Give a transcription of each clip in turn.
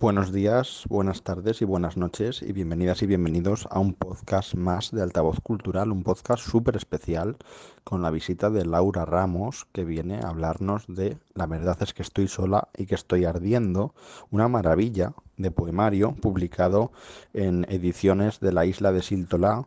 Buenos días, buenas tardes y buenas noches y bienvenidas y bienvenidos a un podcast más de Altavoz Cultural, un podcast súper especial con la visita de Laura Ramos que viene a hablarnos de La verdad es que estoy sola y que estoy ardiendo, una maravilla de poemario publicado en ediciones de la isla de Siltolá,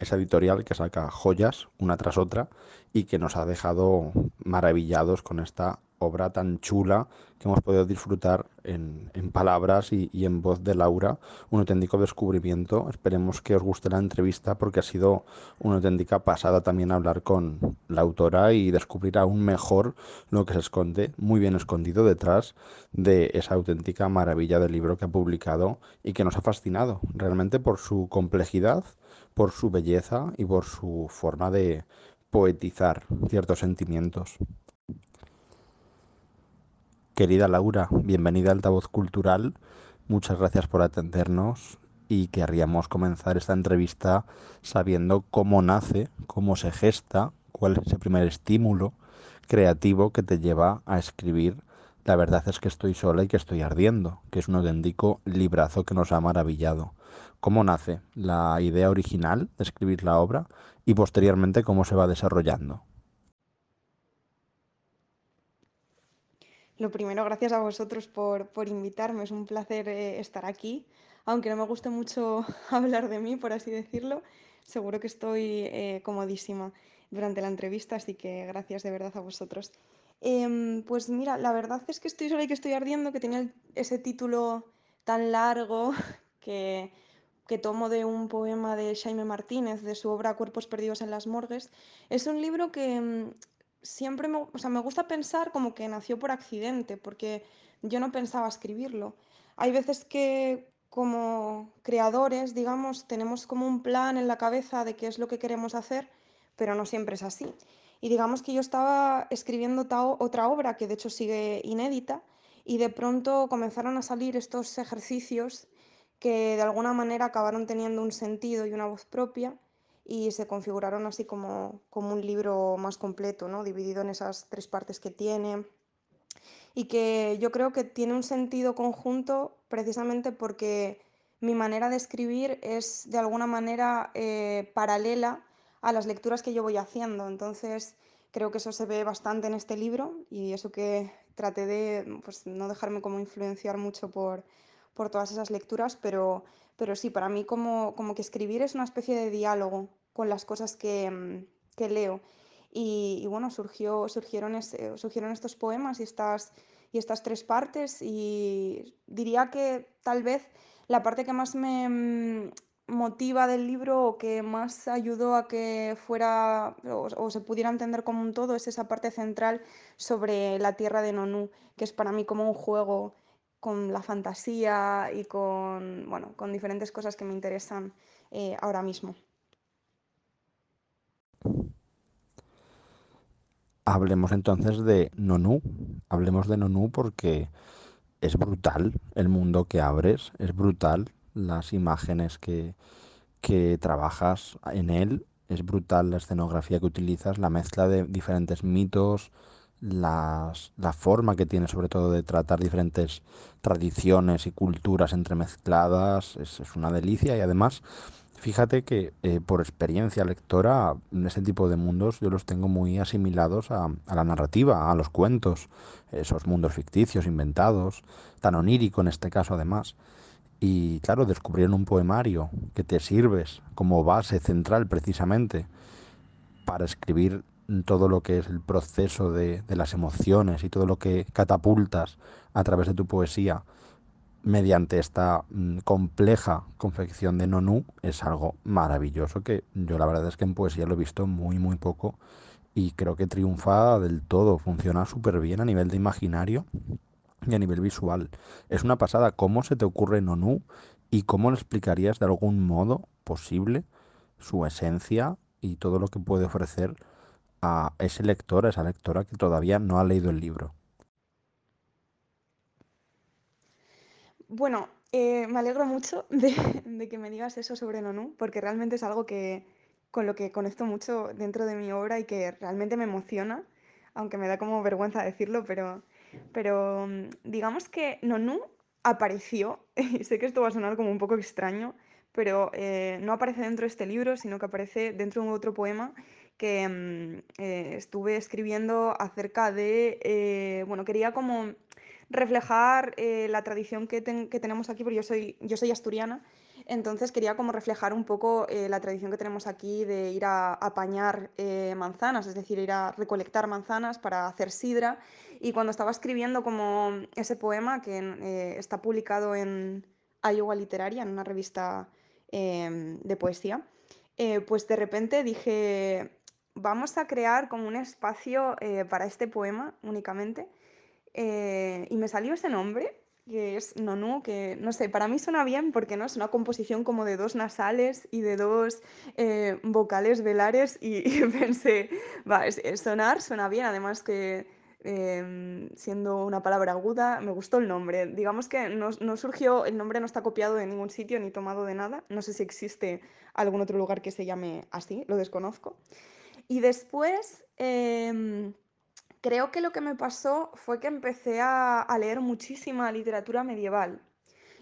esa editorial que saca joyas una tras otra y que nos ha dejado maravillados con esta obra tan chula que hemos podido disfrutar en, palabras y, y, en voz de Laura, un auténtico descubrimiento. Esperemos que os guste la entrevista porque ha sido una auténtica pasada también hablar con la autora y descubrir aún mejor lo que se esconde, muy bien escondido detrás de esa auténtica maravilla del libro que ha publicado y que nos ha fascinado realmente por su complejidad, por su belleza y por su forma de poetizar ciertos sentimientos. Querida Laura, bienvenida a Altavoz Cultural. Muchas gracias por atendernos y querríamos comenzar esta entrevista sabiendo cómo nace, cómo se gesta, cuál es ese primer estímulo creativo que te lleva a escribir La verdad es que estoy sola y que estoy ardiendo, que es un auténtico librazo que nos ha maravillado. ¿Cómo nace la idea original de escribir la obra y posteriormente cómo se va desarrollando? Lo primero, gracias a vosotros por, por invitarme. Es un placer eh, estar aquí. Aunque no me guste mucho hablar de mí, por así decirlo, seguro que estoy eh, comodísima durante la entrevista, así que gracias de verdad a vosotros. Eh, pues mira, la verdad es que estoy sola y que estoy ardiendo, que tenía ese título tan largo que, que tomo de un poema de Jaime Martínez, de su obra Cuerpos Perdidos en las Morgues. Es un libro que mm, siempre me, o sea, me gusta pensar como que nació por accidente, porque yo no pensaba escribirlo. Hay veces que como creadores, digamos, tenemos como un plan en la cabeza de qué es lo que queremos hacer, pero no siempre es así. Y digamos que yo estaba escribiendo otra obra que de hecho sigue inédita y de pronto comenzaron a salir estos ejercicios que de alguna manera acabaron teniendo un sentido y una voz propia y se configuraron así como, como un libro más completo, ¿no? dividido en esas tres partes que tiene y que yo creo que tiene un sentido conjunto precisamente porque mi manera de escribir es de alguna manera eh, paralela a las lecturas que yo voy haciendo. Entonces creo que eso se ve bastante en este libro y eso que traté de pues, no dejarme como influenciar mucho por, por todas esas lecturas, pero, pero sí, para mí como, como que escribir es una especie de diálogo con las cosas que, mm, que leo. Y, bueno, surgió, surgieron, ese, surgieron estos poemas y estas, y estas tres partes y diría que tal vez la parte que más me mm, motiva del libro o que más ayudó a que fuera o, o, se pudiera entender como un todo es esa parte central sobre la tierra de Nonú, que es para mí como un juego con la fantasía y con, bueno, con diferentes cosas que me interesan eh, ahora mismo. Hablemos entonces de Nonú. Hablemos de Nonú porque es brutal el mundo que abres, es brutal las imágenes que, que trabajas en él, es brutal la escenografía que utilizas, la mezcla de diferentes mitos, las, la forma que tiene sobre todo de tratar diferentes tradiciones y culturas entremezcladas, es, es una delicia y además Fíjate que eh, por experiencia lectora, ese tipo de mundos yo los tengo muy asimilados a, a, la narrativa, a los cuentos, esos mundos ficticios, inventados, tan onírico en este caso además. Y claro, descubrir en un poemario que te sirves como base central precisamente para escribir todo lo que es el proceso de, las emociones y todo lo que catapultas a través de tu poesía mediante esta mm, compleja confección de Nonú es algo maravilloso que yo la verdad es que en poesía lo he visto muy muy poco y creo que triunfa del todo, funciona súper bien a nivel de imaginario y a nivel visual. Es una pasada cómo se te ocurre Nonú y cómo le explicarías de algún modo posible su esencia y todo lo que puede ofrecer a ese lector, a esa lectora que todavía no ha leído el libro. Bueno, eh, me alegro mucho de, que me digas eso sobre Nonú, porque realmente es algo que, con lo que conecto mucho dentro de mi obra y que realmente me emociona, aunque me da como vergüenza decirlo, pero, pero mm, digamos que Nonú apareció, y sé que esto va a sonar como un poco extraño, pero eh, no aparece dentro de este libro, sino que aparece dentro de otro poema que mm, eh, estuve escribiendo acerca de, eh, bueno, quería como reflejar eh, la tradición que, ten- que tenemos aquí, porque yo soy, yo soy asturiana, entonces quería como reflejar un poco la tradición que tenemos aquí de ir a, apañar eh, manzanas, es decir, ir a recolectar manzanas para hacer sidra. Y cuando estaba escribiendo como ese poema, que está publicado en Iowa Literaria, en una revista em, de poesía, pues de repente dije, vamos a crear como un espacio eh, para este poema únicamente eh, y me salió ese nombre, que es Nonú, que no sé, para mí suena bien porque no es una composición como de dos nasales y de dos eh, vocales velares y, y pensé, va, es sonar suena bien, además que em, siendo una palabra aguda, me gustó el nombre. Digamos que no, no surgió, el nombre no está copiado de ningún sitio ni tomado de nada. No sé si existe algún otro lugar que se llame así, lo desconozco. Y después... em, Creo que lo que me pasó fue que empecé a, a leer muchísima literatura medieval.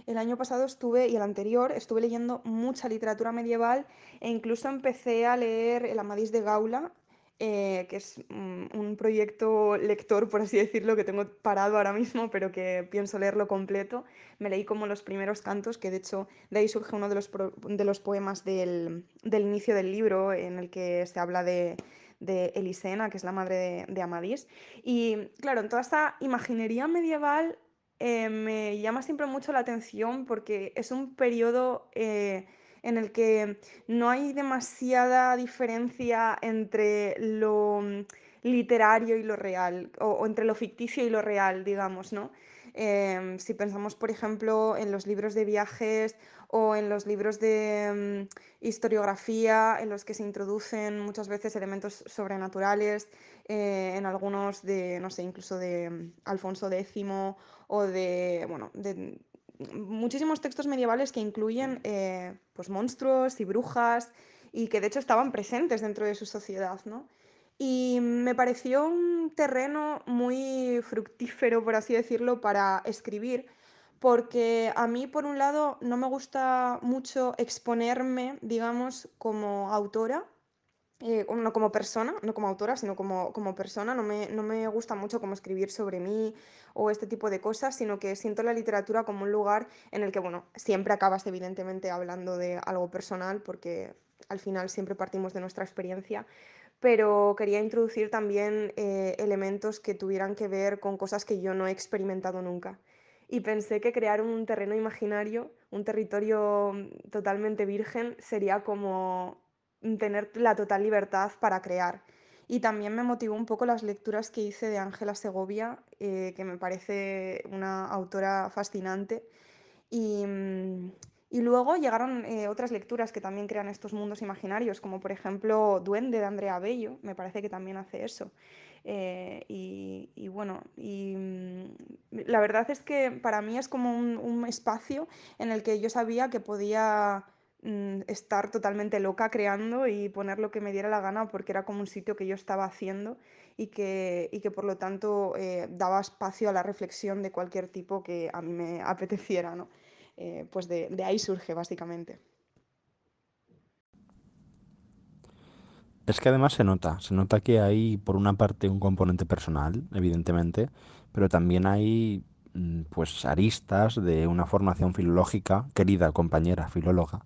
El año pasado estuve, y el anterior, estuve leyendo mucha literatura medieval e incluso empecé a leer El Amadís de Gaula, eh, que es mm, un proyecto lector, por así decirlo, que tengo parado ahora mismo, pero que pienso leerlo completo. Me leí como los primeros cantos, que de hecho de ahí surge uno de los, de los poemas del, del inicio del libro, en el que se habla de, de Elisena, que es la madre de, de Amadís. Y claro, en toda esta imaginería medieval eh, me llama siempre mucho la atención porque es un periodo eh, en el que no hay demasiada diferencia entre lo mm, literario y lo real, o, entre lo ficticio y lo real, digamos, ¿no? Em, si pensamos, por ejemplo, en los libros de viajes o en los libros de mm, historiografía, en los que se introducen muchas veces elementos sobrenaturales, eh, en algunos de, no sé, incluso de mm, Alfonso X o de, bueno, de muchísimos textos medievales que incluyen eh, pues monstruos y brujas y que de hecho estaban presentes dentro de su sociedad, ¿no? Y me pareció un terreno muy fructífero, por así decirlo, para escribir, porque a mí, por un lado, no me gusta mucho exponerme, digamos, como autora, eh, no como persona, no como autora, sino como, como persona. No me, no me gusta mucho como escribir sobre mí o este tipo de cosas, sino que siento la literatura como un lugar en el que, bueno, siempre acabas evidentemente hablando de algo personal, porque al final siempre partimos de nuestra experiencia, pero quería introducir también eh, elementos que tuvieran que ver con cosas que yo no he experimentado nunca. Y pensé que crear un terreno imaginario, un territorio mm, totalmente virgen, sería como tener la total libertad para crear. Y también me motivó un poco las lecturas que hice de Ángela Segovia, eh, que me parece una autora fascinante. Y, mm, y luego llegaron eh, otras lecturas que también crean estos mundos imaginarios, como por ejemplo Duende de Andrea Bello, me parece que también hace eso. Eh, y, y bueno, y mm, la verdad es que para mí es como un, un espacio en el que yo sabía que podía mm, estar totalmente loca creando y poner lo que me diera la gana porque era como un sitio que yo estaba haciendo y que, y que por lo tanto eh, daba espacio a la reflexión de cualquier tipo que a mí me apeteciera, ¿no? Eh, pues de, de ahí surge básicamente. Es que además se nota, se nota que hay por una parte un componente personal, evidentemente, pero también hay mm, pues aristas de una formación filológica, querida compañera filóloga,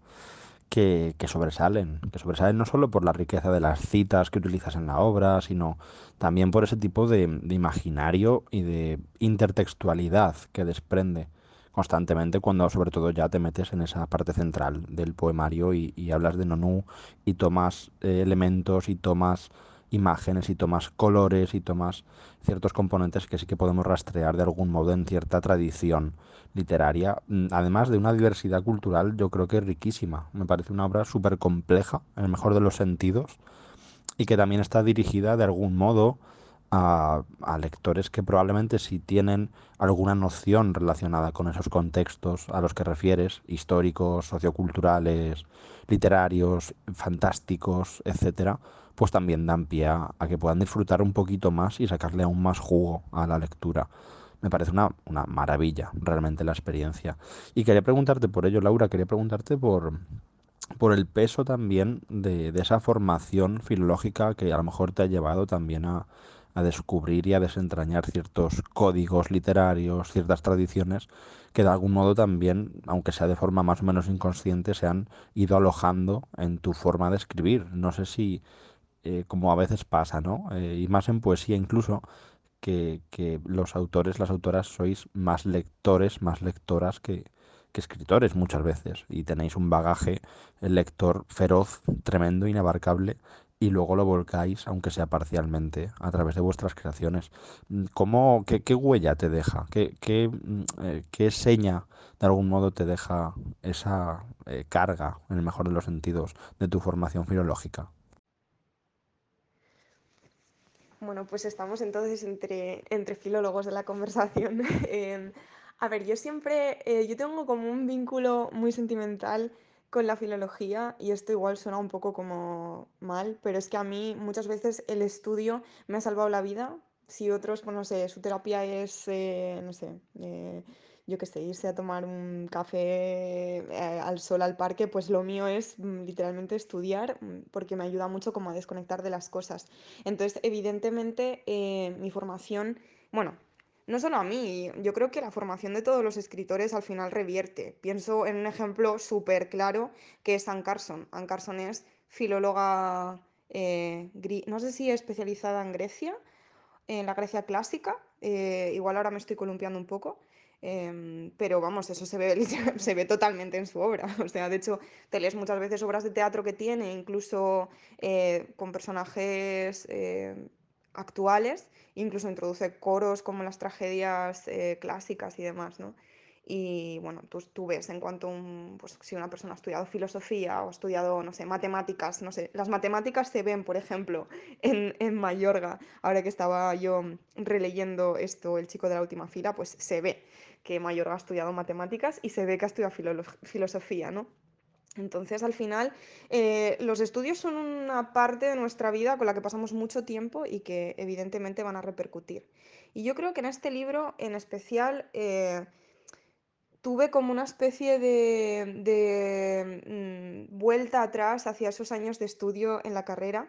que, que sobresalen, que sobresalen no solo por la riqueza de las citas que utilizas en la obra, sino también por ese tipo de, de imaginario y de intertextualidad que desprende constantemente cuando sobre todo ya te metes en esa parte central del poemario y, y hablas de Nonú y tomas eh, elementos y tomas imágenes y tomas colores y tomas ciertos componentes que sí que podemos rastrear de algún modo en cierta tradición literaria, mm, además de una diversidad cultural yo creo que riquísima. Me parece una obra súper compleja, en el mejor de los sentidos, y que también está dirigida de algún modo a, lectores que probablemente si tienen alguna noción relacionada con esos contextos a los que refieres, históricos, socioculturales, literarios, fantásticos, etcétera, pues también dan pie a, a que puedan disfrutar un poquito más y sacarle aún más jugo a la lectura. Me parece una, una maravilla realmente la experiencia. Y quería preguntarte por ello, Laura, quería preguntarte por, por el peso también de, de esa formación filológica que a lo mejor te ha llevado también a, a descubrir y a desentrañar ciertos códigos literarios, ciertas tradiciones que de algún modo también, aunque sea de forma más o menos inconsciente, se han ido alojando en tu forma de escribir. No sé si, eh, como a veces pasa, ¿no? Eh, y más en poesía incluso, que, que los autores, las autoras sois más lectores, más lectoras que, que escritores muchas veces. Y tenéis un bagaje, el lector feroz, tremendo, inabarcable, y luego lo volcáis, aunque sea parcialmente, a través de vuestras creaciones. Mm, ¿Cómo, qué, huella te deja? ¿Qué, qué, mm, eh, qué seña de algún modo te deja esa eh, carga, en el mejor de los sentidos, de tu formación filológica? Bueno, pues estamos entonces entre, entre filólogos de la conversación. Em, a ver, yo siempre, eh, yo tengo como un vínculo muy sentimental con la filología y esto igual suena un poco como mal, pero es que a mí muchas veces el estudio me ha salvado la vida. Si otros, pues no sé, su terapia es, eh, no sé, eh, yo qué sé, irse a tomar un café eh, al sol al parque, pues lo mío es mm, literalmente estudiar mm, porque me ayuda mucho como a desconectar de las cosas. Entonces, evidentemente, mi formación, bueno, no solo a mí, yo creo que la formación de todos los escritores al final revierte. Pienso en un ejemplo súper claro que es Anne Carson. Anne Carson es filóloga, eh, no sé si especializada en Grecia en la Grecia clásica. eh, igual ahora me estoy columpiando un poco. em, pero vamos, eso se ve, se ve totalmente en su obra. O sea, de hecho, te lees muchas veces obras de teatro que tiene, incluso eh, con personajes actuales, incluso introduce coros como las tragedias eh, clásicas y demás, ¿no? Y bueno, tú, tú ves en cuanto un, pues, si una persona ha estudiado filosofía o ha estudiado, no sé, matemáticas, no sé, las matemáticas se ven, por ejemplo, en, en Mayorga ahora que estaba yo releyendo esto, El chico de la última fila, pues se ve que Mayorga ha estudiado matemáticas y se ve que ha estudiado filolo- filosofía, ¿no? Entonces, al final, eh, los estudios son una parte de nuestra vida con la que pasamos mucho tiempo y que evidentemente van a repercutir. Y yo creo que en este libro, en especial, eh, tuve como una especie de, mm, vuelta atrás hacia esos años de estudio en la carrera,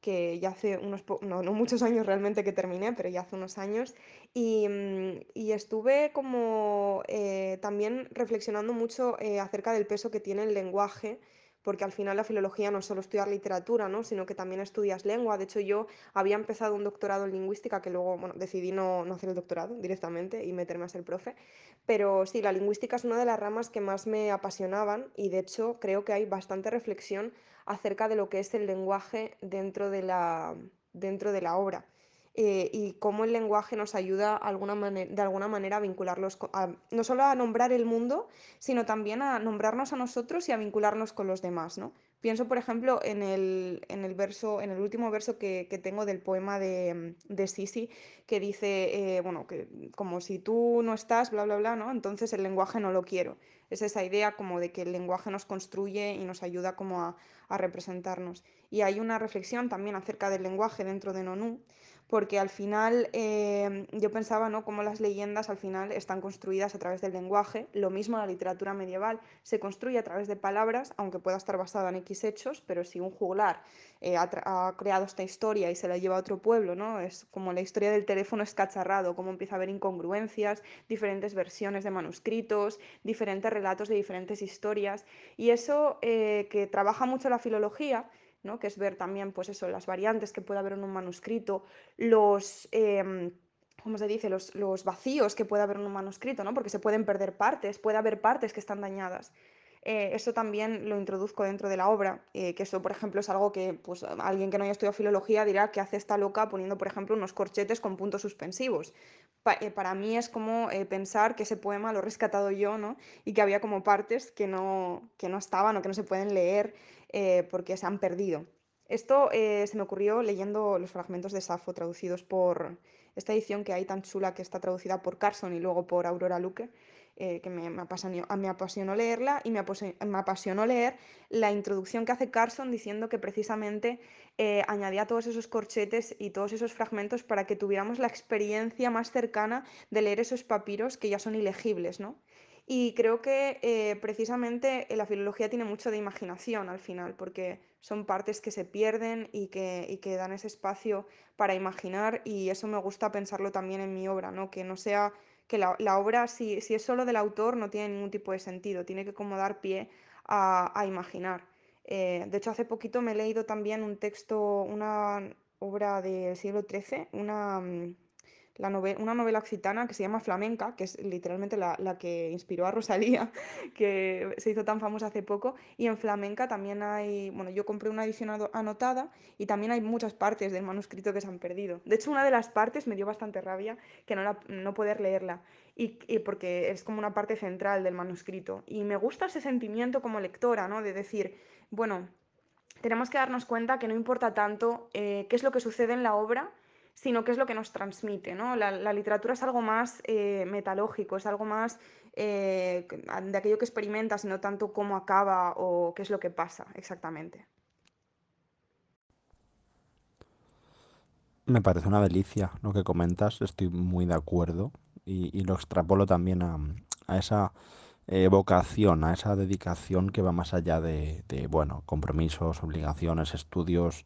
que ya hace unos, no, no muchos años realmente que terminé, pero ya hace unos años, y, mm, y estuve como eh, también reflexionando mucho eh, acerca del peso que tiene el lenguaje. Porque al final la filología no solo estudiar literatura, ¿no? sino que también estudias lengua. De hecho, yo había empezado un doctorado en lingüística que luego bueno, decidí no, no hacer el doctorado directamente y meterme a ser profe. Pero sí, la lingüística es una de las ramas que más me apasionaban y de hecho creo que hay bastante reflexión acerca de lo que es el lenguaje dentro de la, dentro de la obra. eh, y cómo el lenguaje nos ayuda de alguna manera a vincularlos, no solo a nombrar el mundo, sino también a nombrarnos a nosotros y a vincularnos con los demás, ¿no? Pienso, por ejemplo, en el, en el verso, en el último verso que, que tengo del poema de, de Sisi, que dice, eh, bueno, que como si tú no estás, bla, bla, bla, ¿no? Entonces el lenguaje no lo quiero. Es esa idea como de que el lenguaje nos construye y nos ayuda como a, a representarnos. Y hay una reflexión también acerca del lenguaje dentro de Nonú, porque al final eh, yo pensaba, ¿no? Cómo las leyendas al final están construidas a través del lenguaje. Lo mismo la literatura medieval se construye a través de palabras, aunque pueda estar basada en X hechos, pero si un juglar eh, ha, creado esta historia y se la lleva a otro pueblo, ¿no? Es como la historia del teléfono escacharrado, cómo empieza a haber incongruencias, diferentes versiones de manuscritos, diferentes relatos de diferentes historias. Y eso eh, que trabaja mucho la filología, ¿no? que es ver también pues eso, las variantes que puede haber en un manuscrito, los... Eh, ¿cómo se dice? Los, los, vacíos que puede haber en un manuscrito, ¿no? Porque se pueden perder partes, puede haber partes que están dañadas. Eh, eso también lo introduzco dentro de la obra, eh, que eso, por ejemplo, es algo que pues, alguien que no haya estudiado filología dirá que hace esta loca poniendo, por ejemplo, unos corchetes con puntos suspensivos. Eh, para mí es como pensar que ese poema lo he rescatado yo, ¿no? Y que había como partes que no, que no estaban o que no se pueden leer eh, porque se han perdido. Esto eh, se me ocurrió leyendo los fragmentos de Safo traducidos por esta edición que hay tan chula que está traducida por Carson y luego por Aurora Luque eh, que me, me apasionó, me apasionó leerla y me, me apasionó leer la introducción que hace Carson diciendo que precisamente eh, añadía todos esos corchetes y todos esos fragmentos para que tuviéramos la experiencia más cercana de leer esos papiros que ya son ilegibles, ¿no? Y creo que eh, precisamente la filología tiene mucho de imaginación al final, porque son partes que se pierden y que, y que dan ese espacio para imaginar y eso me gusta pensarlo también en mi obra, ¿no? Que no sea que la, la obra, si, si, es solo del autor, no tiene ningún tipo de sentido, tiene que como dar pie a, a imaginar. Eh, de hecho, hace poquito me he leído también un texto, una obra del siglo XIII, una, una novela occitana que se llama Flamenca, que es literalmente la, la, que inspiró a Rosalía, que se hizo tan famosa hace poco. Y en Flamenca también hay, bueno, yo compré una edición anotada y también hay muchas partes del manuscrito que se han perdido. De hecho, una de las partes me dio bastante rabia que no, la, no poder leerla, y, y, porque es como una parte central del manuscrito. Y me gusta ese sentimiento como lectora, ¿no? De decir, bueno, tenemos que darnos cuenta que no importa tanto eh, qué es lo que sucede en la obra, sino qué es lo que nos transmite. ¿no? La, literatura es algo más eh, metalógico, es algo más eh, de aquello que experimenta, sino tanto cómo acaba o qué es lo que pasa exactamente. Me parece una delicia lo que comentas, estoy muy de acuerdo y, lo extrapolo también a, esa vocación, a esa dedicación que va más allá de, de, bueno, compromisos, obligaciones, estudios,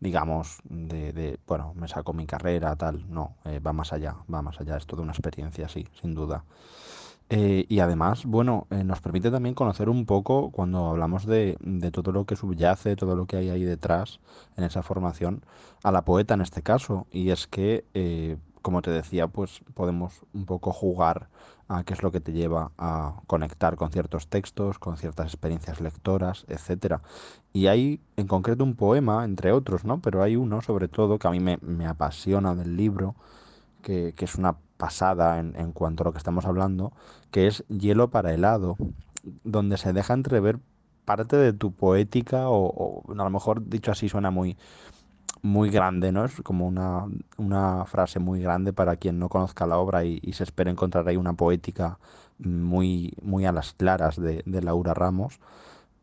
digamos, de, bueno, me saco mi carrera, tal, no, eh, va más allá, va más allá, es toda una experiencia, sí, sin duda. Eh, y además, bueno, eh, nos permite también conocer un poco cuando hablamos de, de todo lo que subyace, todo lo que hay ahí detrás en esa formación, a la poeta en este caso. Y es que, eh, como te decía, pues podemos un poco jugar a qué es lo que te lleva a conectar con ciertos textos, con ciertas experiencias lectoras, etcétera. Y hay en concreto un poema, entre otros, ¿no? Pero hay uno, sobre todo, que a mí me, me apasiona del libro, que, que es una pasada en, en, cuanto a lo que estamos hablando, que es Hielo para helado, donde se deja entrever parte de tu poética, o, o a lo mejor dicho así suena muy, muy grande, ¿no? Es como una, una frase muy grande para quien no conozca la obra y, y se espera encontrar ahí una poética muy, muy a las claras de, de Laura Ramos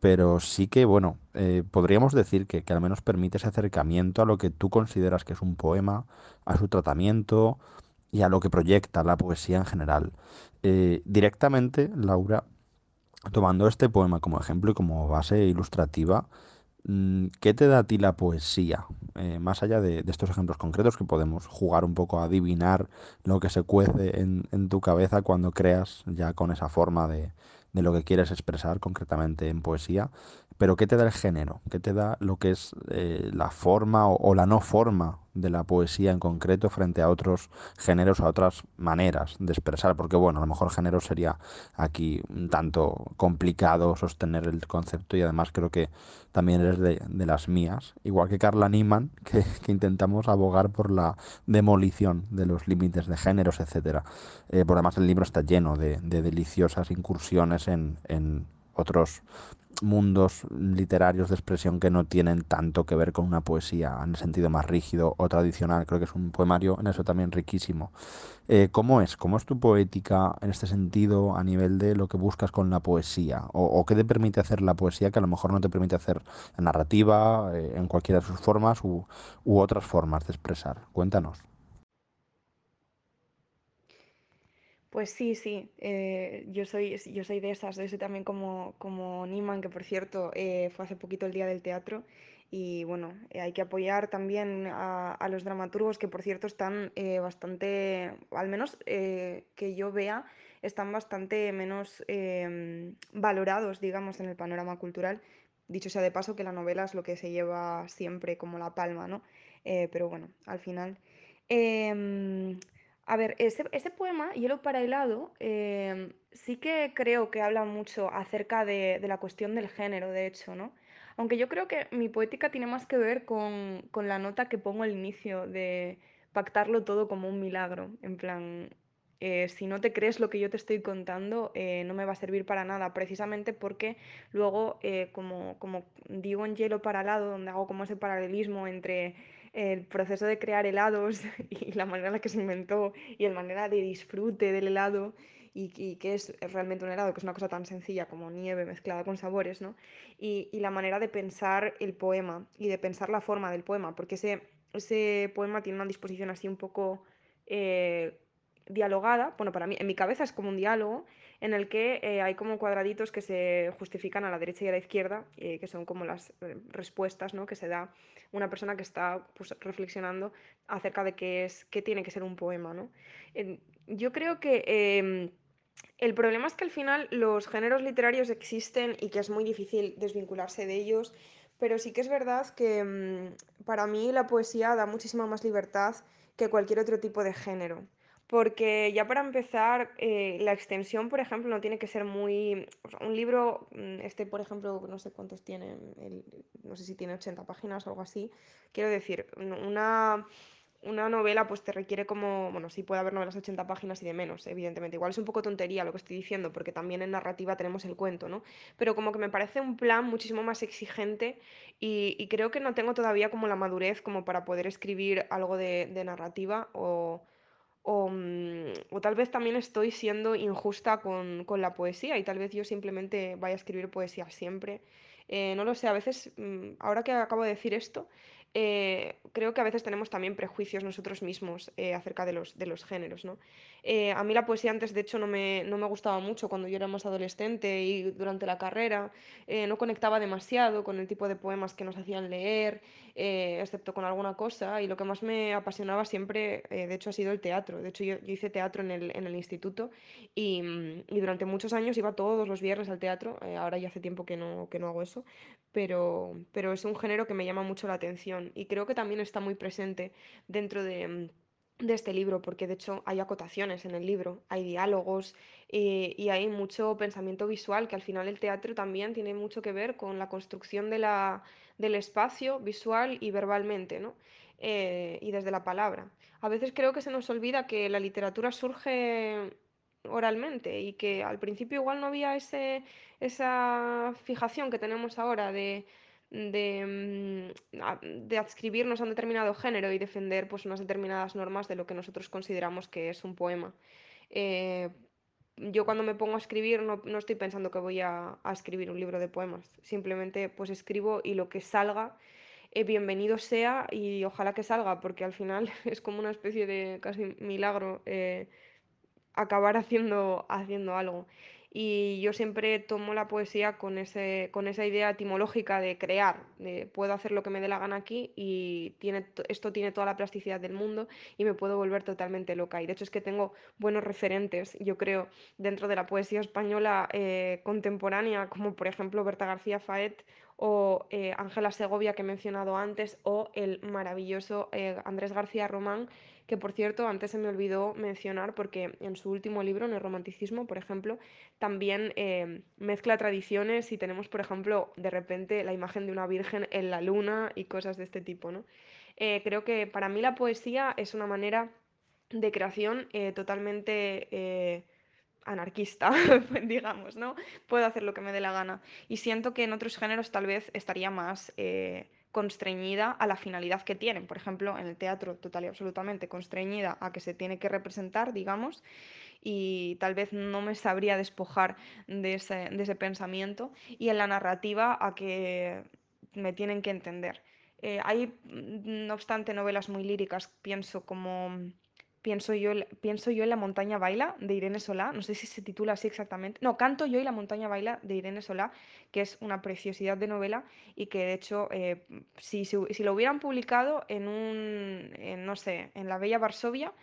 pero sí que, bueno, eh, podríamos decir que, que, al menos permite ese acercamiento a lo que tú consideras que es un poema, a su tratamiento y a lo que proyecta la poesía en general. Eh, directamente, Laura, tomando este poema como ejemplo y como base ilustrativa, ¿qué te da a ti la poesía? Eh, más allá de, estos ejemplos concretos que podemos jugar un poco a adivinar lo que se cuece en, tu cabeza cuando creas ya con esa forma de, de lo que quieres expresar concretamente en poesía, pero ¿qué te da el género? ¿Qué te da lo que es eh, la forma o, la no forma de la poesía en concreto frente a otros géneros a otras maneras de expresar? Porque bueno, a lo mejor género sería aquí un tanto complicado sostener el concepto y además creo que también eres de, de las mías, igual que Carla Niemann, que, intentamos abogar por la demolición de los límites de géneros, etcétera. Eh, por además el libro está lleno de, de deliciosas incursiones en, en otros mundos literarios de expresión que no tienen tanto que ver con una poesía en el sentido más rígido o tradicional. Creo que es un poemario en eso también riquísimo. Eh, ¿Cómo es? ¿Cómo es tu poética en este sentido a nivel de lo que buscas con la poesía? ¿O, qué te permite hacer la poesía que a lo mejor no te permite hacer la narrativa, eh, en cualquiera de sus formas u otras formas de expresar? Cuéntanos. Pues sí, sí, eh, yo soy, yo soy de esas, de ese también como, como Niman, que por cierto eh, fue hace poquito el Día del Teatro, y bueno, eh, hay que apoyar también a, los dramaturgos que por cierto están bastante, al menos que yo vea, están bastante menos em, valorados, digamos, en el panorama cultural. Dicho sea de paso que la novela es lo que se lleva siempre como la palma, ¿no? pero bueno, al final... Em, a ver, ese, ese poema, Hielo para helado, eh, sí que creo que habla mucho acerca de, la cuestión del género, de hecho, ¿no? Aunque yo creo que mi poética tiene más que ver con, con la nota que pongo al inicio de pactarlo todo como un milagro. En plan, eh, si no te crees lo que yo te estoy contando, eh, no me va a servir para nada, precisamente porque luego, eh, como, como digo en Hielo para helado, donde hago como ese paralelismo entre el proceso de crear helados y la manera en la que se inventó y la manera de disfrute del helado y, qué es realmente un helado, que es una cosa tan sencilla como nieve mezclada con sabores, ¿no? Y, y la manera de pensar el poema y de pensar la forma del poema, porque ese, ese poema tiene una disposición así un poco eh, dialogada, bueno, para mí, en mi cabeza es como un diálogo en el que eh, hay como cuadraditos que se justifican a la derecha y a la izquierda, eh, que son como las eh, respuestas ¿no? que se da una persona que está pues, reflexionando acerca de qué, es, qué tiene que ser un poema. ¿no? yo creo que em, el problema es que al final los géneros literarios existen y que es muy difícil desvincularse de ellos, pero sí que es verdad que mm, para mí la poesía da muchísima más libertad que cualquier otro tipo de género. Porque ya para empezar, eh, la extensión, por ejemplo, no tiene que ser muy... un libro, mm, este, por ejemplo, no sé cuántos tiene, el- no sé si tiene 80 páginas o algo así. Quiero decir, un- una, una novela pues te requiere como, bueno, sí puede haber novelas de 80 páginas y de menos, evidentemente. Igual es un poco tontería lo que estoy diciendo, porque también en narrativa tenemos el cuento, ¿no? Pero como que me parece un plan muchísimo más exigente y, y creo que no tengo todavía como la madurez como para poder escribir algo de, de narrativa o o, mm, o tal vez también estoy siendo injusta con, con la poesía y tal vez yo simplemente vaya a escribir poesía siempre. Eh, no lo sé, a veces, mm, ahora que acabo de decir esto, eh, creo que a veces tenemos también prejuicios nosotros mismos eh, acerca de los, de los géneros, ¿no? Eh, a mí la poesía antes, de hecho, no me, no me gustaba mucho cuando yo era más adolescente y durante la carrera. eh, no conectaba demasiado con el tipo de poemas que nos hacían leer eh, excepto con alguna cosa, y lo que más me apasionaba siempre, de hecho, ha sido el teatro. De hecho, yo, yo hice teatro en el, en el instituto y, mm, y durante muchos años iba todos los viernes al teatro, ahora ya hace tiempo que no, que no hago eso, pero, pero es un género que me llama mucho la atención y creo que también está muy presente dentro de... de este libro, porque de hecho hay acotaciones en el libro, hay diálogos eh, y hay mucho pensamiento visual, que al final el teatro también tiene mucho que ver con la construcción de la, del espacio visual y verbalmente, ¿no? Eh, y desde la palabra. A veces creo que se nos olvida que la literatura surge oralmente y que al principio igual no había ese, esa fijación que tenemos ahora de, de, mm, de adscribirnos a un determinado género y defender pues, unas determinadas normas de lo que nosotros consideramos que es un poema. Eh, yo cuando me pongo a escribir no, no estoy pensando que voy a, a escribir un libro de poemas, simplemente pues escribo y lo que salga, eh, bienvenido sea y ojalá que salga, porque al final es como una especie de casi milagro eh, acabar haciendo, haciendo algo. Y yo siempre tomo la poesía con ese, con esa idea etimológica de crear, de puedo hacer lo que me dé la gana aquí y tiene, to- esto tiene toda la plasticidad del mundo y me puedo volver totalmente loca. Y de hecho es que tengo buenos referentes, yo creo, dentro de la poesía española eh, contemporánea, como por ejemplo Berta García Faet o eh, Ángela Segovia que he mencionado antes, o el maravilloso eh, Andrés García Román que por cierto antes se me olvidó mencionar porque en su último libro, en romanticismo, por ejemplo, también eh, mezcla tradiciones y tenemos, por ejemplo, de repente la imagen de una virgen en la luna y cosas de este tipo, ¿no? Eh, creo que para mí la poesía es una manera de creación eh, totalmente... anarquista, digamos, ¿no? Puedo hacer lo que me dé la gana. Y siento que en otros géneros tal vez estaría más constreñida a la finalidad que tienen. Por ejemplo, en el teatro total y absolutamente constreñida a que se tiene que representar, digamos, y tal vez no me sabría despojar de ese, pensamiento. Y en la narrativa a que me tienen que entender. Eh, hay, mm, no obstante, novelas muy líricas, pienso como Pienso yo, en- pienso yo en La montaña baila de Irene Solá, no sé si se titula así exactamente. No, Canto yo y La montaña baila de Irene Solá, que es una preciosidad de novela y que de hecho, eh, si, si, si lo hubieran publicado en un, en, no sé, en La Bella Varsovia,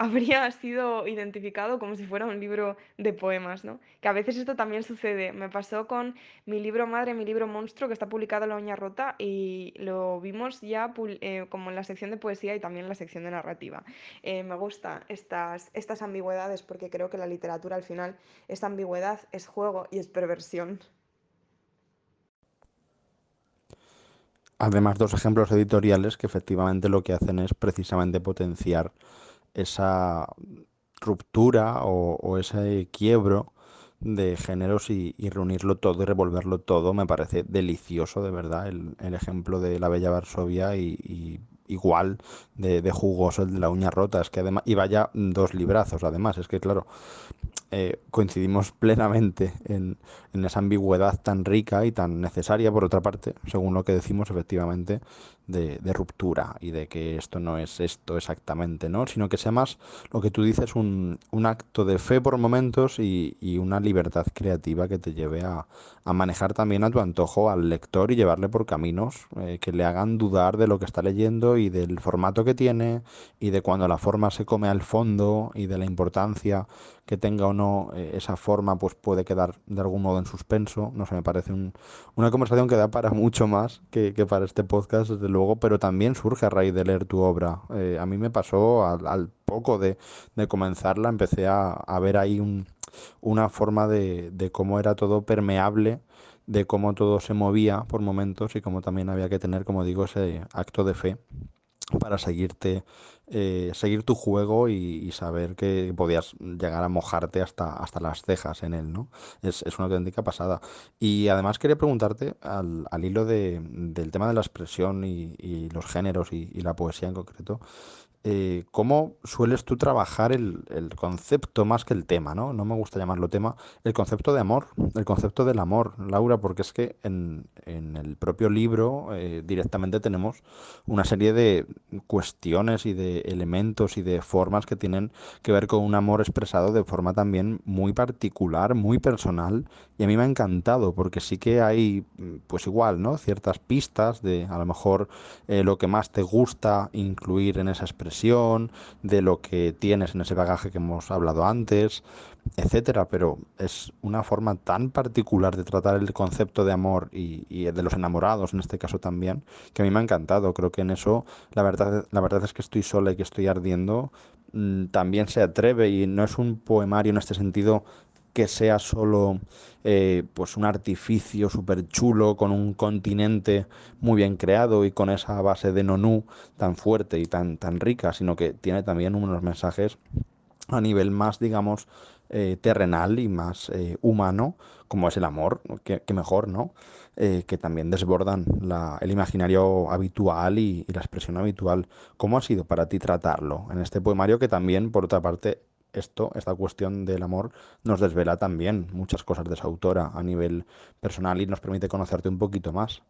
habría sido identificado como si fuera un libro de poemas, ¿no? Que a veces esto también sucede. Me pasó con mi libro madre, mi libro monstruo, que está publicado en La Uña Rota y lo vimos ya eh, como en la sección de poesía y también en la sección de narrativa. Eh, me gustan estas, estas ambigüedades porque creo que la literatura al final es ambigüedad, es juego y es perversión. Además, dos ejemplos editoriales que efectivamente lo que hacen es precisamente potenciar esa ruptura o, ese quiebro de géneros y, reunirlo todo y revolverlo todo. Me parece delicioso, de verdad, el, ejemplo de la Bella Varsovia y, y igual de, de jugoso el de la uña rota. Es que además, y vaya dos librazos, además, es que claro, eh, coincidimos plenamente en, esa ambigüedad tan rica y tan necesaria, por otra parte, según lo que decimos, efectivamente, de, ruptura y de que esto no es esto exactamente, ¿no? Sino que sea más lo que tú dices, un, acto de fe por momentos y, una libertad creativa que te lleve a, a manejar también a tu antojo al lector y llevarle por caminos eh, que le hagan dudar de lo que está leyendo y del formato que tiene y de cuando la forma se come al fondo y de la importancia que tenga o no eh, esa forma, pues puede quedar de algún modo en suspenso. No sé, me parece un- una conversación que da para mucho más que, para este podcast, desde luego, pero también surge a raíz de leer tu obra. Eh, a mí me pasó al, poco de, comenzarla, empecé a, ver ahí un, una forma de, de cómo era todo permeable, de cómo todo se movía por momentos y cómo también había que tener, como digo, ese acto de fe para seguirte, eh, seguir tu juego y, saber que podías llegar a mojarte hasta, hasta las cejas en él, ¿no? Es, es una auténtica pasada. Y además quería preguntarte, al, al hilo de- del tema de la expresión y, los géneros y la poesía en concreto, eh, ¿cómo sueles tú trabajar el, concepto más que el tema, ¿no? No me gusta llamarlo tema, el concepto de amor, el concepto del amor, Laura, porque es que en, el propio libro eh, directamente tenemos una serie de cuestiones y de elementos y de formas que tienen que ver con un amor expresado de forma también muy particular, muy personal, y a mí me ha encantado, porque sí que hay, pues igual, ¿no? Ciertas pistas de a lo mejor eh, lo que más te gusta incluir en esa expresión, de lo que tienes en ese bagaje que hemos hablado antes, etcétera. Pero es una forma tan particular de tratar el concepto de amor y, y de los enamorados en este caso también, que a mí me ha encantado. Creo que en eso la verdad, la verdad es que estoy sola y que estoy ardiendo. mm, También se atreve y no es un poemario en este sentido que sea solo eh, pues un artificio súper chulo con un continente muy bien creado y con esa base de nonú tan fuerte y tan, tan rica, sino que tiene también unos mensajes a nivel más, digamos, eh, terrenal y más eh, humano, como es el amor, que, mejor, ¿no? Que también desbordan la- el imaginario habitual y, y la expresión habitual. ¿Cómo ha sido para ti tratarlo en este poemario que también, por otra parte, esto, esta cuestión del amor, nos desvela también muchas cosas de esa autora a nivel personal y nos permite conocerte un poquito más?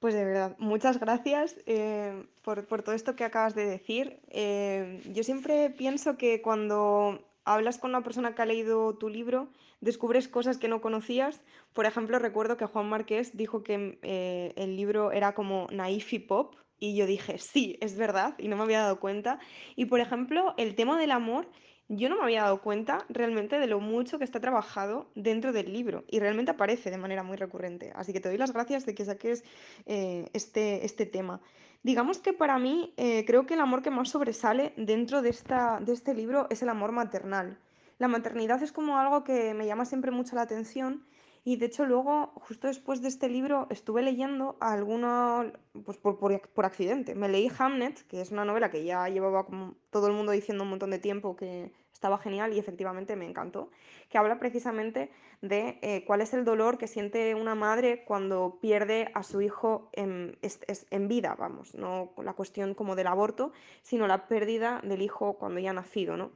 Pues de verdad, muchas gracias eh, por, por todo esto que acabas de decir. Eh, yo siempre pienso que cuando hablas con una persona que ha leído tu libro, descubres cosas que no conocías. Por ejemplo, recuerdo que Juan Márquez dijo que eh, el libro era como naif y pop, y yo dije, sí, es verdad, y no me había dado cuenta. Y por ejemplo, el tema del amor, yo no me había dado cuenta realmente de lo mucho que está trabajado dentro del libro, y realmente aparece de manera muy recurrente. Así que te doy las gracias de que saques eh, este, este tema. Digamos que para mí eh, creo que el amor que más sobresale dentro de, esta, de este libro es el amor maternal. La maternidad es como algo que me llama siempre mucho la atención y de hecho luego, justo después de este libro, estuve leyendo alguno, pues por, por, por accidente. Me leí Hamnet, que es una novela que ya llevaba como todo el mundo diciendo un montón de tiempo que estaba genial y efectivamente me encantó, que habla precisamente de eh, cuál es el dolor que siente una madre cuando pierde a su hijo en, es, es, en, vida, vamos, no la cuestión como del aborto, sino la pérdida del hijo cuando ya ha nacido, ¿no?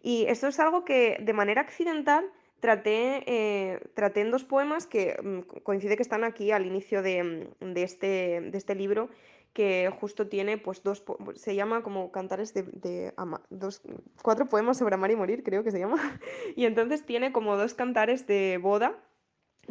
Y esto es algo que de manera accidental traté, eh, traté en dos poemas que mm, coincide que están aquí al inicio de, mm, de, este, de este libro que justo tiene pues dos, se llama como cantares de, de dos, cuatro poemas sobre amar y morir, creo que se llama, y entonces tiene como dos cantares de boda,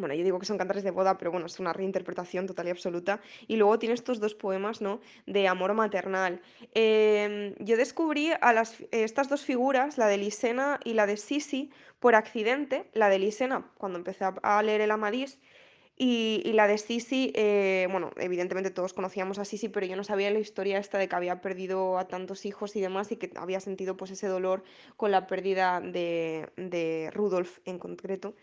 bueno, yo digo que son cantares de boda, pero bueno, es una reinterpretación total y absoluta. Y luego tiene estos dos poemas, ¿no? De amor maternal. Eh, yo descubrí a las, estas dos figuras, la de Lisena y la de Sisi, por accidente. La de Lisena, cuando empecé a leer el Amadís, y, y la de Sisi, eh, bueno, evidentemente todos conocíamos a Sisi, pero yo no sabía la historia esta de que había perdido a tantos hijos y demás y que había sentido pues ese dolor con la pérdida de, de Rudolf en concreto.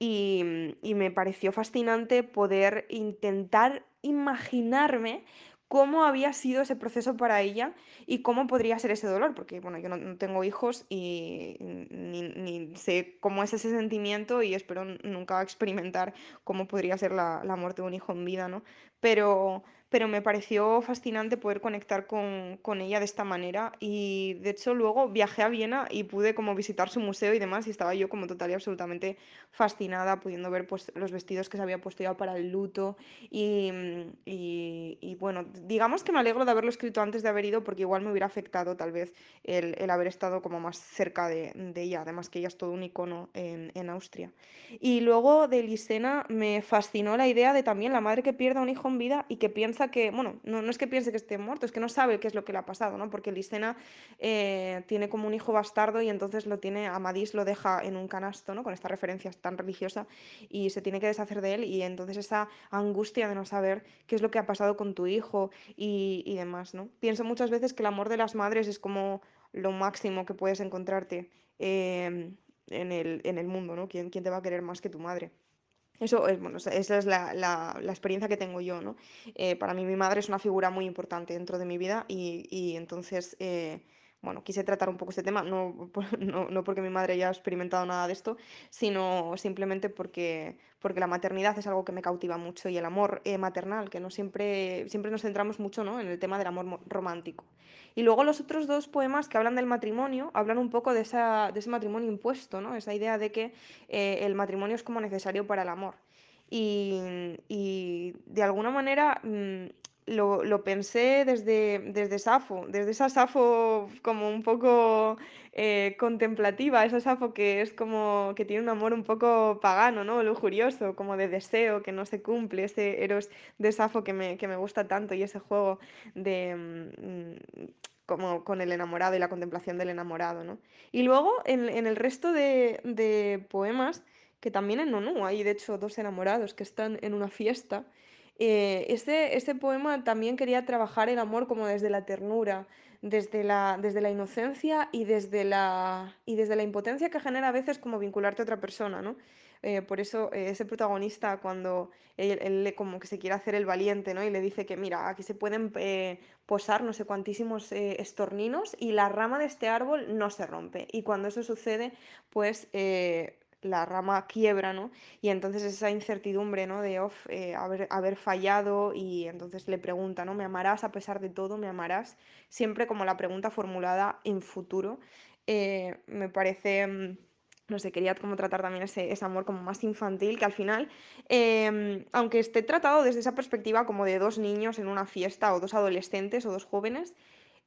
Y, y me pareció fascinante poder intentar imaginarme cómo había sido ese proceso para ella y cómo podría ser ese dolor, porque bueno, yo no, tengo hijos y ni, ni, sé cómo es ese sentimiento y espero nunca experimentar cómo podría ser la, la, muerte de un hijo en vida, ¿no? Pero, pero me pareció fascinante poder conectar con, con ella de esta manera y de hecho luego viajé a Viena y pude como visitar su museo y demás y estaba yo como total y absolutamente fascinada pudiendo ver pues los vestidos que se había puesto ya para el luto y, mm, y- bueno, digamos que me alegro de haberlo escrito antes de haber ido porque igual me hubiera afectado tal vez el, el haber estado como más cerca de, de ella, además que ella es todo un icono en, en Austria. Y luego de Lisena me fascinó la idea de también la madre que pierde a un hijo en vida y que piensa que, bueno, no, no es que piense que esté muerto, es que no sabe qué es lo que le ha pasado, ¿no? Porque Lisena eh, tiene como un hijo bastardo y entonces lo tiene, Amadís lo deja en un canasto, ¿no? Con esta referencia tan religiosa y se tiene que deshacer de él y entonces esa angustia de no saber qué es lo que ha pasado con tu hijo y, y demás, ¿no? Pienso muchas veces que el amor de las madres es como lo máximo que puedes encontrarte. em, en el, en el mundo, ¿no? ¿Quién, quién te va a querer más que tu madre? Eso es, bueno, esa es la, la- la experiencia que tengo yo, ¿no? Eh, para mí mi madre es una figura muy importante dentro de mi vida y, y entonces, eh, bueno, quise tratar un poco este tema, no, no, no porque mi madre haya experimentado nada de esto, sino simplemente porque, porque la maternidad es algo que me cautiva mucho y el amor eh, maternal, que no siempre, siempre nos centramos mucho, ¿no? en el tema del amor mo- romántico. Y luego los otros dos poemas que hablan del matrimonio, hablan un poco de, esa, de ese matrimonio impuesto, ¿no? Esa idea de que eh, el matrimonio es como necesario para el amor. Y, y de alguna manera mm, lo, lo pensé desde, desde Safo, desde esa Safo como un poco eh, contemplativa, esa Safo que es como que tiene un amor un poco pagano, ¿no? Lujurioso, como de deseo que no se cumple, ese Eros de Safo que me, que me gusta tanto y ese juego de mm, como con el enamorado y la contemplación del enamorado, ¿no? Y luego en, en el resto de, de poemas, que también en Nonú hay de hecho dos enamorados que están en una fiesta, eh, ese, ese poema también quería trabajar el amor como desde la ternura, desde la, desde la inocencia y desde la, y desde la impotencia que genera a veces como vincularte a otra persona, ¿no? Eh, por eso eh, ese protagonista cuando él, como que se quiere hacer el valiente, ¿no? Y le dice que mira, aquí se pueden eh, posar no sé cuantísimos estorninos y la rama de este árbol no se rompe. Y cuando eso sucede, pues la rama quiebra, ¿no? Y entonces esa incertidumbre, ¿no? De "Of, eh, haber, fallado y entonces le pregunta, ¿no? ¿Me amarás a pesar de todo? ¿Me amarás? Siempre como la pregunta formulada en futuro. eh, me parece... mm, No sé, quería como tratar también ese, ese amor como más infantil, que al final, em, aunque esté tratado desde esa perspectiva como de dos niños en una fiesta o dos adolescentes o dos jóvenes,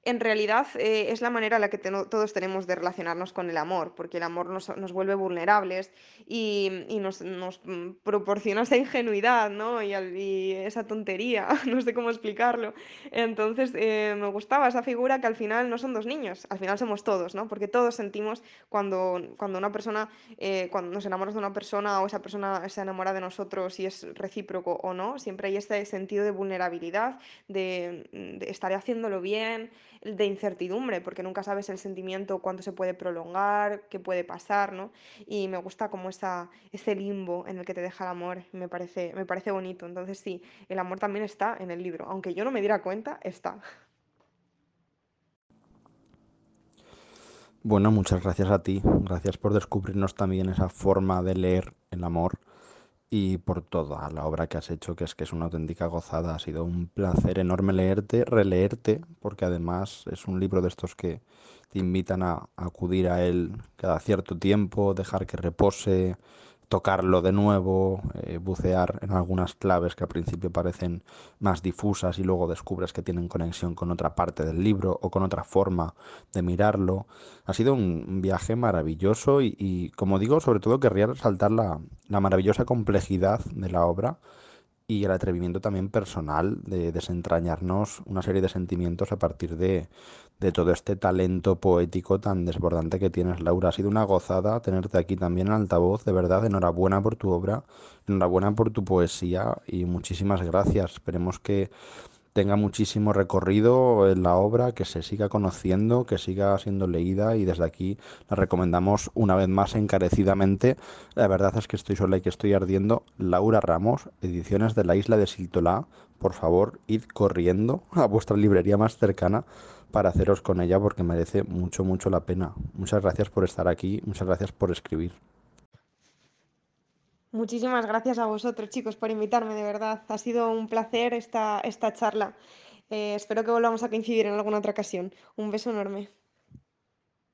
en realidad eh, es la manera en la que teno- todos tenemos de relacionarnos con el amor, porque el amor nos, nos vuelve vulnerables y, y nos, nos, proporciona esa ingenuidad, ¿no? Y, y esa tontería, no sé cómo explicarlo. Entonces eh, me gustaba esa figura que al final no son dos niños, al final somos todos, ¿no? Porque todos sentimos cuando, cuando una persona, eh, cuando nos enamoramos de una persona o esa persona se enamora de nosotros y es recíproco o no, siempre hay este sentido de vulnerabilidad, de, de estaré haciéndolo bien de incertidumbre, porque nunca sabes el sentimiento, cuánto se puede prolongar, qué puede pasar, ¿no? Y me gusta como esa, ese limbo en el que te deja el amor, me parece, me parece bonito. Entonces sí, el amor también está en el libro, aunque yo no me diera cuenta, está. Bueno, muchas gracias a ti. Gracias por descubrirnos también esa forma de leer el amor y por toda la obra que has hecho, que es que es una auténtica gozada. Ha sido un placer enorme leerte, releerte, porque además es un libro de estos que te invitan a, a acudir a él cada cierto tiempo, dejar que repose, tocarlo de nuevo, eh, bucear en algunas claves que al principio parecen más difusas y luego descubres que tienen conexión con otra parte del libro o con otra forma de mirarlo. Ha sido un, viaje maravilloso y, y, como digo, sobre todo querría resaltar la, la maravillosa complejidad de la obra y el atrevimiento también personal de desentrañarnos una serie de sentimientos a partir de, de todo este talento poético tan desbordante que tienes, Laura. Ha sido una gozada tenerte aquí también en altavoz, de verdad, enhorabuena por tu obra, enhorabuena por tu poesía y muchísimas gracias. Esperemos que tenga muchísimo recorrido en la obra, que se siga conociendo, que siga siendo leída y desde aquí la recomendamos una vez más encarecidamente. La verdad es que estoy sola y que estoy ardiendo. Laura Ramos, ediciones de la isla de Siltolá. Por favor, id corriendo a vuestra librería más cercana para haceros con ella porque merece mucho, mucho la pena. Muchas gracias por estar aquí, muchas gracias por escribir. Muchísimas gracias a vosotros, chicos, por invitarme, de verdad. Ha sido un placer esta, esta charla. Eh, espero que volvamos a coincidir en alguna otra ocasión. Un beso enorme.